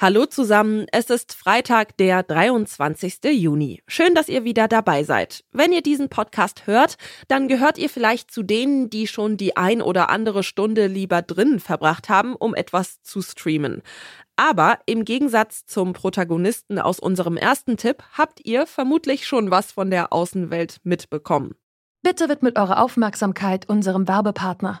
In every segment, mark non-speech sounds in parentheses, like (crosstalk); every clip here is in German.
Hallo zusammen, es ist Freitag, der 23. Juni. Schön, dass ihr wieder dabei seid. Wenn ihr diesen Podcast hört, dann gehört ihr vielleicht zu denen, die schon die ein oder andere Stunde lieber drinnen verbracht haben, um etwas zu streamen. Aber im Gegensatz zum Protagonisten aus unserem ersten Tipp habt ihr vermutlich schon was von der Außenwelt mitbekommen. Bitte widmet eure Aufmerksamkeit unserem Werbepartner.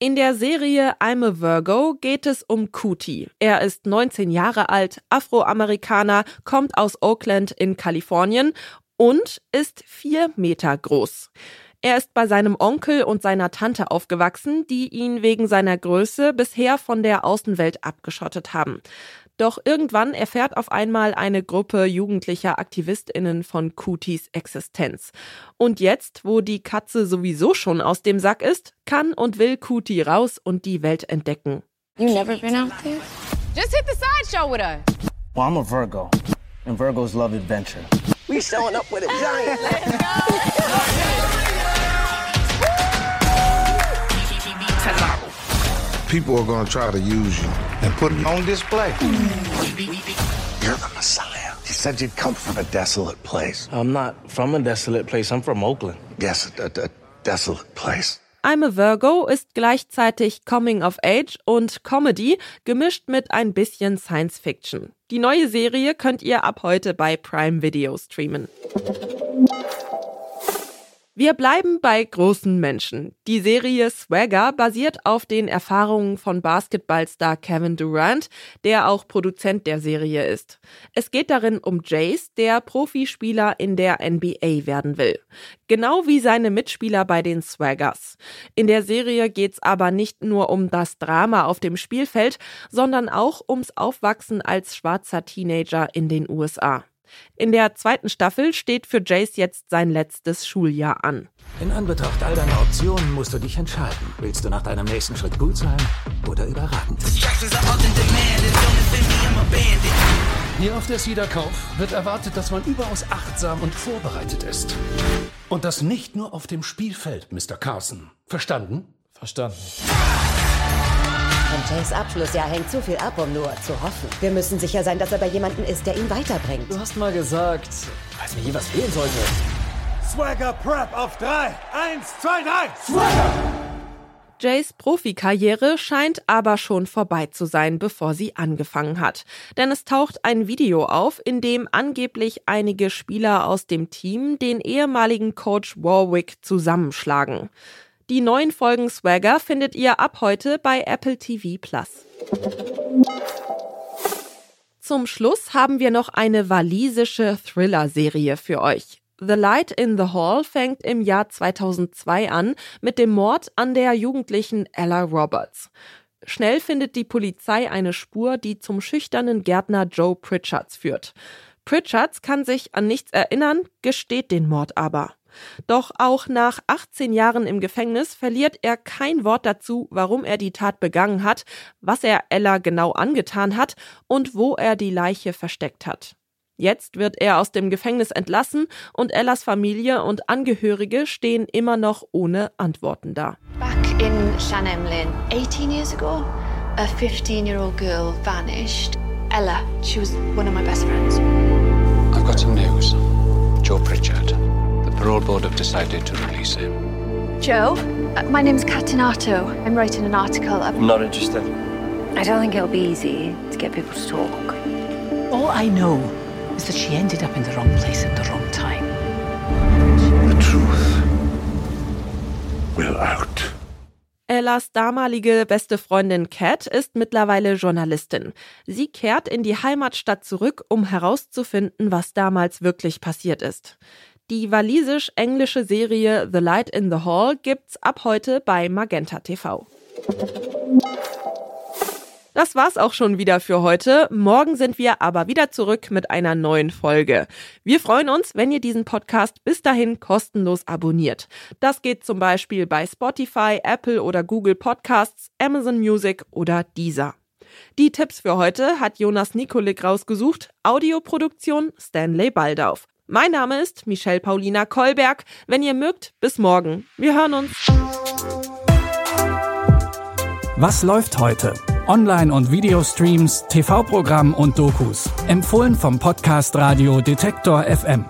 In der Serie I'm a Virgo geht es um Kuti. Er ist 19 Jahre alt, Afroamerikaner, kommt aus Oakland in Kalifornien und ist vier Meter groß. Er ist bei seinem Onkel und seiner Tante aufgewachsen, die ihn wegen seiner Größe bisher von der Außenwelt abgeschottet haben. Doch irgendwann erfährt auf einmal eine Gruppe jugendlicher AktivistInnen von Kutis Existenz. Und jetzt, wo die Katze sowieso schon aus dem Sack ist, kann und will Kuti raus und die Welt entdecken. You never been out there? Just hit the sideshow with us. Well, I'm a Virgo, and Virgos love adventure. We showing up with a giant. Let's go. (laughs) People are going to try to use you and put you on display. You're the Messiah. You said you'd come from a desolate place. I'm not from a desolate place. I'm from Oakland. Yes, a, a, a desolate place. I'm a Virgo ist gleichzeitig Coming of Age und Comedy, gemischt mit ein bisschen Science Fiction. Die neue Serie könnt ihr ab heute bei Prime Video streamen. Wir bleiben bei großen Menschen. Die Serie Swagger basiert auf den Erfahrungen von Basketballstar Kevin Durant, der auch Produzent der Serie ist. Es geht darin um Jace, der Profispieler in der NBA werden will. Genau wie seine Mitspieler bei den Swaggers. In der Serie geht's aber nicht nur um das Drama auf dem Spielfeld, sondern auch ums Aufwachsen als schwarzer Teenager in den USA. In der zweiten Staffel steht für Jace jetzt sein letztes Schuljahr an. In Anbetracht all deiner Optionen musst du dich entscheiden. Willst du nach deinem nächsten Schritt gut sein oder überragend? Hier auf der Cedar Cove wird erwartet, dass man überaus achtsam und vorbereitet ist. Und das nicht nur auf dem Spielfeld, Mr. Carson. Verstanden? Verstanden. Von Jays Abschlussjahr hängt zu viel ab, um nur zu hoffen. Wir müssen sicher sein, dass er bei jemandem ist, der ihn weiterbringt. Du hast mal gesagt, falls mir je was fehlen sollte. Swagger Prep auf drei. Eins, zwei, drei. Swagger! Jays Profikarriere scheint aber schon vorbei zu sein, bevor sie angefangen hat. Denn es taucht ein Video auf, in dem angeblich einige Spieler aus dem Team den ehemaligen Coach Warwick zusammenschlagen. Die neuen Folgen Swagger findet ihr ab heute bei Apple TV Plus. Zum Schluss haben wir noch eine walisische Thriller-Serie für euch. The Light in the Hall fängt im Jahr 2002 an mit dem Mord an der jugendlichen Ella Roberts. Schnell findet die Polizei eine Spur, die zum schüchternen Gärtner Joe Pritchards führt. Pritchards kann sich an nichts erinnern, gesteht den Mord aber. Doch auch nach 18 Jahren im Gefängnis verliert er kein Wort dazu, warum er die Tat begangen hat, was er Ella genau angetan hat und wo er die Leiche versteckt hat. Jetzt wird er aus dem Gefängnis entlassen und Ellas Familie und Angehörige stehen immer noch ohne Antworten da. Back in Shanemlin, 18 years ago, a 15-year-old girl vanished. Ella, she was one of my best friends. I've got some news. Joe Pritchard. The parole board have decided to release him. Joe, uh, my name's Catinato. I'm writing an article. I'm not interested. I don't think it'll be easy to get people to talk. All I know is that she ended up in the wrong place at the wrong time. The truth will out. Ellas damalige beste Freundin Kat ist mittlerweile Journalistin. Sie kehrt in die Heimatstadt zurück, um herauszufinden, was damals wirklich passiert ist. Die walisisch-englische Serie The Light in the Hall gibt's ab heute bei Magenta TV. Das war's auch schon wieder für heute. Morgen sind wir aber wieder zurück mit einer neuen Folge. Wir freuen uns, wenn ihr diesen Podcast bis dahin kostenlos abonniert. Das geht zum Beispiel bei Spotify, Apple oder Google Podcasts, Amazon Music oder Deezer. Die Tipps für heute hat Jonas Nikolik rausgesucht. Audioproduktion Stanley Baldauf. Mein Name ist Michelle Paulina Kolberg. Wenn ihr mögt, bis morgen. Wir hören uns. Was läuft heute? Online- und Videostreams, TV-Programm und Dokus. Empfohlen vom Podcast Radio Detektor FM.